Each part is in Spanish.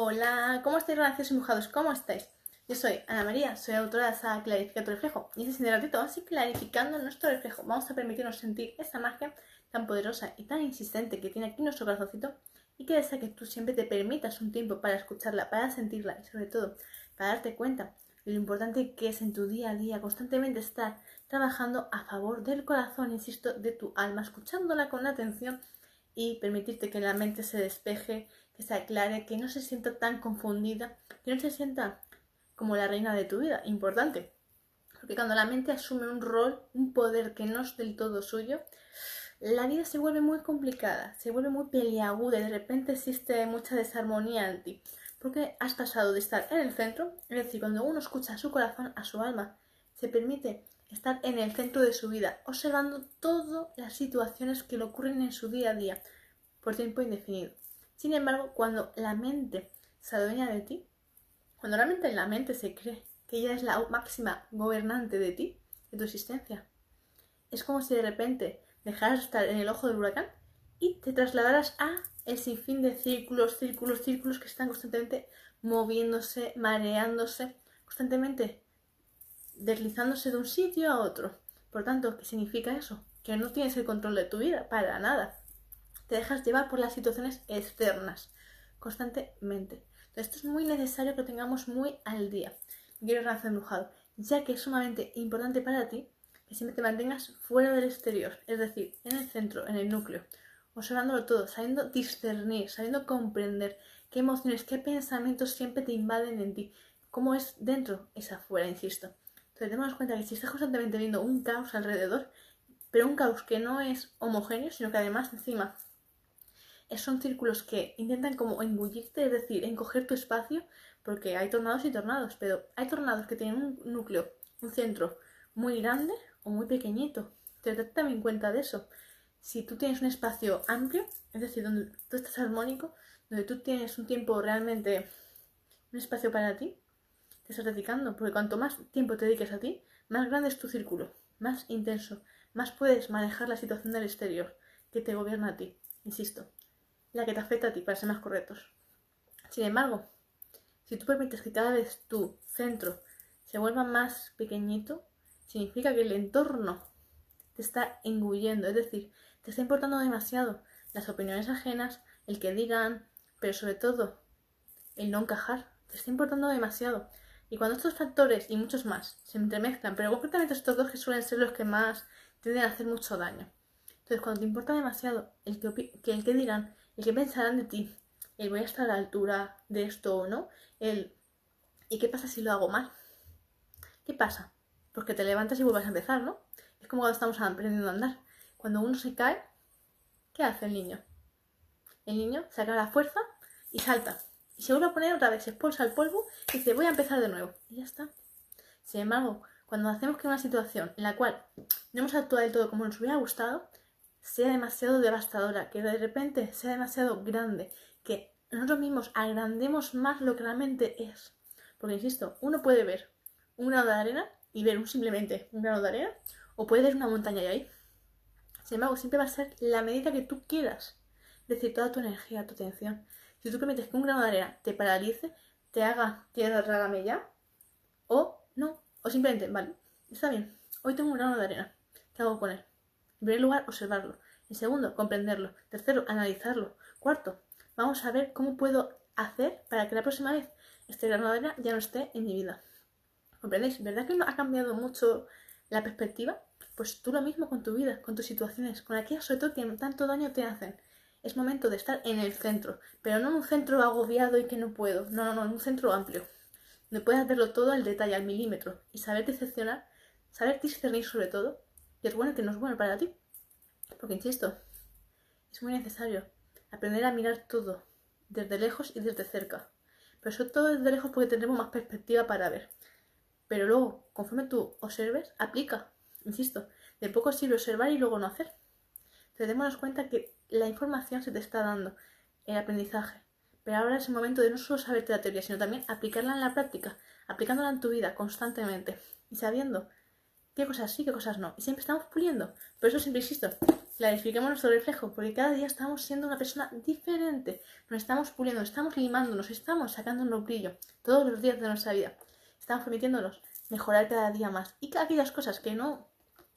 Hola, ¿cómo estáis, graciosos y mojados? ¿Cómo estáis? Yo soy Ana María, soy autora de esa Clarifica tu reflejo. Y este siguiente ratito vamos a ir clarificando nuestro reflejo. Vamos a permitirnos sentir esa magia tan poderosa y tan insistente que tiene aquí nuestro corazoncito y que desea que tú siempre te permitas un tiempo para escucharla, para sentirla y sobre todo para darte cuenta de lo importante que es en tu día a día constantemente estar trabajando a favor del corazón, insisto, de tu alma, escuchándola con atención y permitirte que la mente se despeje, que se aclare, que no se sienta tan confundida, que no se sienta como la reina de tu vida. Importante. Porque cuando la mente asume un rol, un poder que no es del todo suyo, la vida se vuelve muy complicada, se vuelve muy peliaguda y de repente existe mucha desarmonía en ti. Porque has pasado de estar en el centro, es decir, cuando uno escucha a su corazón, a su alma, se permite estar en el centro de su vida, observando todas las situaciones que le ocurren en su día a día, por tiempo indefinido. Sin embargo, cuando la mente se adueña de ti, cuando realmente la mente se cree que ella es la máxima gobernante de ti, de tu existencia, es como si de repente dejaras de estar en el ojo del huracán y te trasladaras a el sinfín de círculos, círculos, círculos que están constantemente moviéndose, mareándose, constantemente deslizándose de un sitio a otro. Por tanto, ¿qué significa eso? Que no tienes el control de tu vida, para nada. Te dejas llevar por las situaciones externas, constantemente. Entonces, esto es muy necesario que tengamos muy al día. Quiero lanzar embrujado, ya que es sumamente importante para ti que siempre te mantengas fuera del exterior, es decir, en el centro, en el núcleo, observándolo todo, sabiendo discernir, sabiendo comprender qué emociones, qué pensamientos siempre te invaden en ti, cómo es dentro, es afuera, insisto. Entonces, démonos cuenta que si estás constantemente viendo un caos alrededor, pero un caos que no es homogéneo, sino que además encima son círculos que intentan como embullirte, es decir, encoger tu espacio, porque hay tornados y tornados, pero hay tornados que tienen un núcleo, un centro muy grande o muy pequeñito. Te das también cuenta de eso. Si tú tienes un espacio amplio, es decir, donde tú estás armónico, donde tú tienes un tiempo realmente, un espacio para ti, te estás dedicando, porque cuanto más tiempo te dediques a ti, más grande es tu círculo, más intenso, más puedes manejar la situación del exterior que te gobierna a ti, insisto, la que te afecta a ti, para ser más correctos. Sin embargo, si tú permites que cada vez tu centro se vuelva más pequeñito, significa que el entorno te está engullendo, es decir, te está importando demasiado las opiniones ajenas, el que digan, pero sobre todo el no encajar, te está importando demasiado. Y cuando estos factores y muchos más se entremezclan, pero concretamente estos dos que suelen ser los que más tienden a hacer mucho daño. Entonces, cuando te importa demasiado el que, el que dirán, el que pensarán de ti, el voy a estar a la altura de esto o no, el ¿y qué pasa si lo hago mal? ¿Qué pasa? Porque te levantas y vuelves a empezar, ¿no? Es como cuando estamos aprendiendo a andar. Cuando uno se cae, ¿qué hace el niño? El niño saca la fuerza y salta y se vuelve a poner otra vez, se expulsa el polvo y dice voy a empezar de nuevo. Y ya está. Sin embargo, cuando hacemos que una situación en la cual no hemos actuado del todo como nos hubiera gustado, sea demasiado devastadora, que de repente sea demasiado grande, que nosotros mismos agrandemos más lo que realmente es. Porque, insisto, uno puede ver un grano de arena y ver simplemente un grano de arena, o puede ver una montaña y ahí. Sin embargo, siempre va a ser la medida que tú quieras. Es decir, toda tu energía, tu atención. Si tú permites que un grano de arena te paralice, te haga tierra trágame ya, o no, o simplemente, vale, está bien, hoy tengo un grano de arena, ¿qué hago con él? En primer lugar, observarlo. En segundo, comprenderlo. Tercero, analizarlo. Cuarto, vamos a ver cómo puedo hacer para que la próxima vez grano de arena ya no esté en mi vida. ¿Comprendéis? ¿Verdad que no ha cambiado mucho la perspectiva? Pues tú lo mismo con tu vida, con tus situaciones, con aquellas sobre todo que tanto daño te hacen es momento de estar en el centro, pero no en un centro agobiado y que no puedo, no, no, no, en un centro amplio, donde puedas verlo todo al detalle, al milímetro, y saber decepcionar, saber discernir sobre todo, y es bueno que no es bueno para ti, porque insisto, es muy necesario aprender a mirar todo, desde lejos y desde cerca, pero sobre todo desde lejos porque tendremos más perspectiva para ver, pero luego, conforme tú observes, aplica, insisto, de poco sirve observar y luego no hacer. Entonces démonos cuenta que la información se te está dando, el aprendizaje. Pero ahora es el momento de no solo saberte la teoría, sino también aplicarla en la práctica, aplicándola en tu vida constantemente y sabiendo qué cosas sí, qué cosas no. Y siempre estamos puliendo. Por eso siempre insisto, clarifiquemos nuestro reflejo, porque cada día estamos siendo una persona diferente. Nos estamos puliendo, estamos limando, nos estamos sacando un brillo todos los días de nuestra vida. Estamos permitiéndonos mejorar cada día más. Y aquellas cosas que no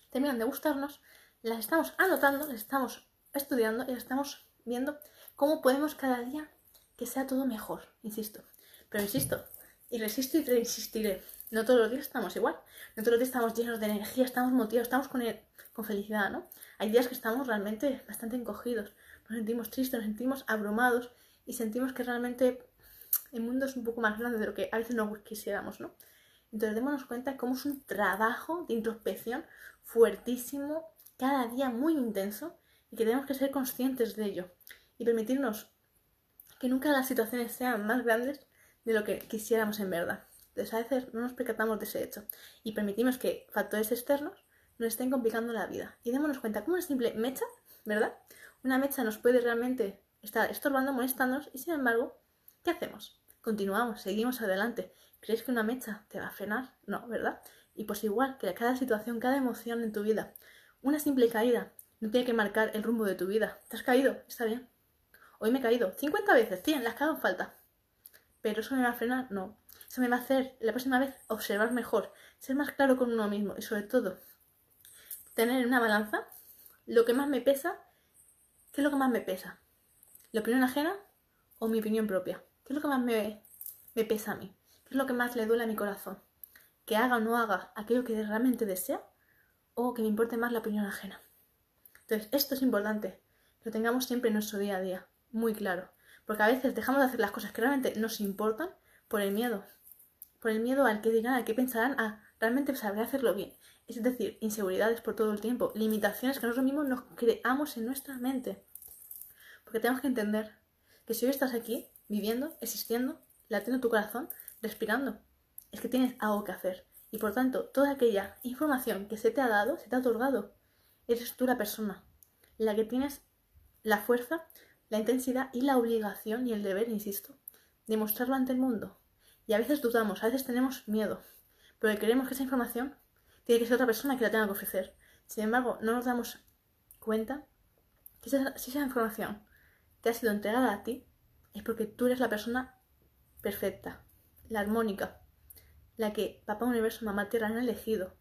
terminan de gustarnos, las estamos anotando, las estamos estudiando y las estamos viendo cómo podemos cada día que sea todo mejor, insisto. Pero insisto, y resisto y insistiré. No todos los días estamos igual. No todos los días estamos llenos de energía, estamos motivados, estamos con, con felicidad, ¿no? Hay días que estamos realmente bastante encogidos. Nos sentimos tristes, nos sentimos abrumados y sentimos que realmente el mundo es un poco más grande de lo que a veces no quisiéramos, ¿no? Entonces démonos cuenta cómo es un trabajo de introspección fuertísimo, cada día muy intenso y que tenemos que ser conscientes de ello y permitirnos que nunca las situaciones sean más grandes de lo que quisiéramos en verdad. Entonces a veces no nos percatamos de ese hecho y permitimos que factores externos nos estén complicando la vida. Y démonos cuenta como una simple mecha, ¿verdad? Una mecha nos puede realmente estar estorbando, molestándonos y sin embargo, ¿qué hacemos? Continuamos, seguimos adelante. ¿Crees que una mecha te va a frenar? No, ¿verdad? Y pues igual que cada situación, cada emoción en tu vida, una simple caída no tiene que marcar el rumbo de tu vida. ¿Te has caído? Está bien. Hoy me he caído 50 veces, 100, las que hagan falta. Pero eso me va a frenar, no. Eso me va a hacer la próxima vez observar mejor, ser más claro con uno mismo y sobre todo tener en una balanza lo que más me pesa, ¿qué es lo que más me pesa? ¿La opinión ajena o mi opinión propia? ¿Qué es lo que más me, me pesa a mí? ¿Qué es lo que más le duele a mi corazón? ¿Que haga o no haga aquello que realmente desea o que me importe más la opinión ajena? Entonces, esto es importante, que lo tengamos siempre en nuestro día a día, muy claro. Porque a veces dejamos de hacer las cosas que realmente nos importan por el miedo. Por el miedo al que dirán, al que pensarán, a realmente saber hacerlo bien. Es decir, inseguridades por todo el tiempo, limitaciones que nosotros mismos nos creamos en nuestra mente. Porque tenemos que entender que si hoy estás aquí, viviendo, existiendo, latiendo tu corazón, respirando, es que tienes algo que hacer. Y por tanto, toda aquella información que se te ha dado, se te ha otorgado, eres tú la persona, la que tienes la fuerza la intensidad y la obligación y el deber, insisto, de mostrarlo ante el mundo. Y a veces dudamos, a veces tenemos miedo, pero creemos que esa información tiene que ser otra persona que la tenga que ofrecer. Sin embargo, no nos damos cuenta que si esa información te ha sido entregada a ti, es porque tú eres la persona perfecta, la armónica, la que papá universo, mamá tierra han elegido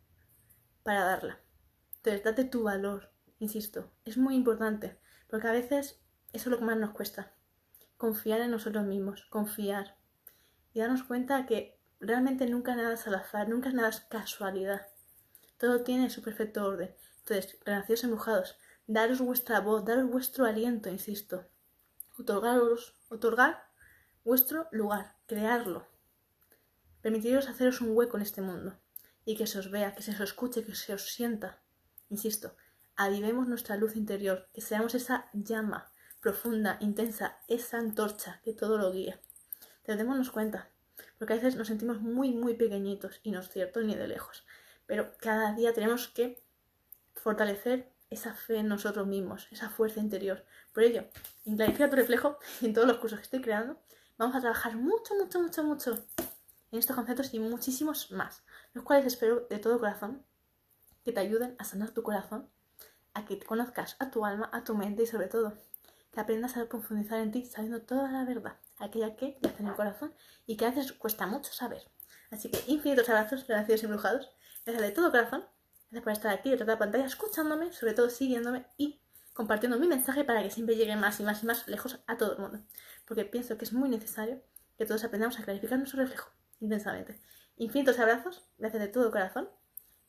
para darla. Entonces, date tu valor, insisto, es muy importante, porque a veces eso es lo que más nos cuesta. Confiar en nosotros mismos, confiar. Y darnos cuenta que realmente nunca nada es al azar, nunca nada es casualidad. Todo tiene su perfecto orden. Entonces, renacidos empujados, daros vuestra voz, daros vuestro aliento, insisto. Otorgaros, otorgar vuestro lugar, crearlo. Permitiros haceros un hueco en este mundo y que se os vea, que se os escuche, que se os sienta. Insisto, avivemos nuestra luz interior, que seamos esa llama profunda, intensa, esa antorcha que todo lo guía. Te démonos cuenta, porque a veces nos sentimos muy, muy pequeñitos y no es cierto ni de lejos. Pero cada día tenemos que fortalecer esa fe en nosotros mismos, esa fuerza interior. Por ello, en Clarifica tu reflejo y en todos los cursos que estoy creando, vamos a trabajar mucho, mucho, mucho, mucho en estos conceptos y muchísimos más, los cuales espero de todo corazón que te ayuden a sanar tu corazón, a que conozcas a tu alma, a tu mente y sobre todo que aprendas a profundizar en ti sabiendo toda la verdad, aquella que ya está en el corazón y que a veces cuesta mucho saber. Así que infinitos abrazos, y embrujados, gracias de todo corazón, gracias por estar aquí detrás de la pantalla escuchándome, sobre todo siguiéndome y compartiendo mi mensaje para que siempre llegue más y más y más lejos a todo el mundo. Porque pienso que es muy necesario que todos aprendamos a clarificar nuestro reflejo intensamente. Infinitos abrazos, gracias de todo corazón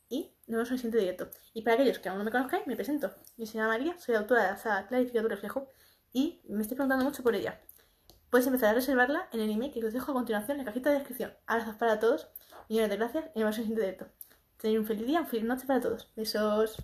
y nos vemos en el siguiente directo. Y para aquellos que aún no me conozcáis, me presento. Yo soy María, soy autora de la saga Clarifica tu reflejo y me estoy preguntando mucho por ella. Puedes empezar a reservarla en el email que os dejo a continuación en la cajita de descripción. Abrazos para todos, millones de gracias y en el siguiente directo. Tener un feliz día, un feliz noche para todos. Besos.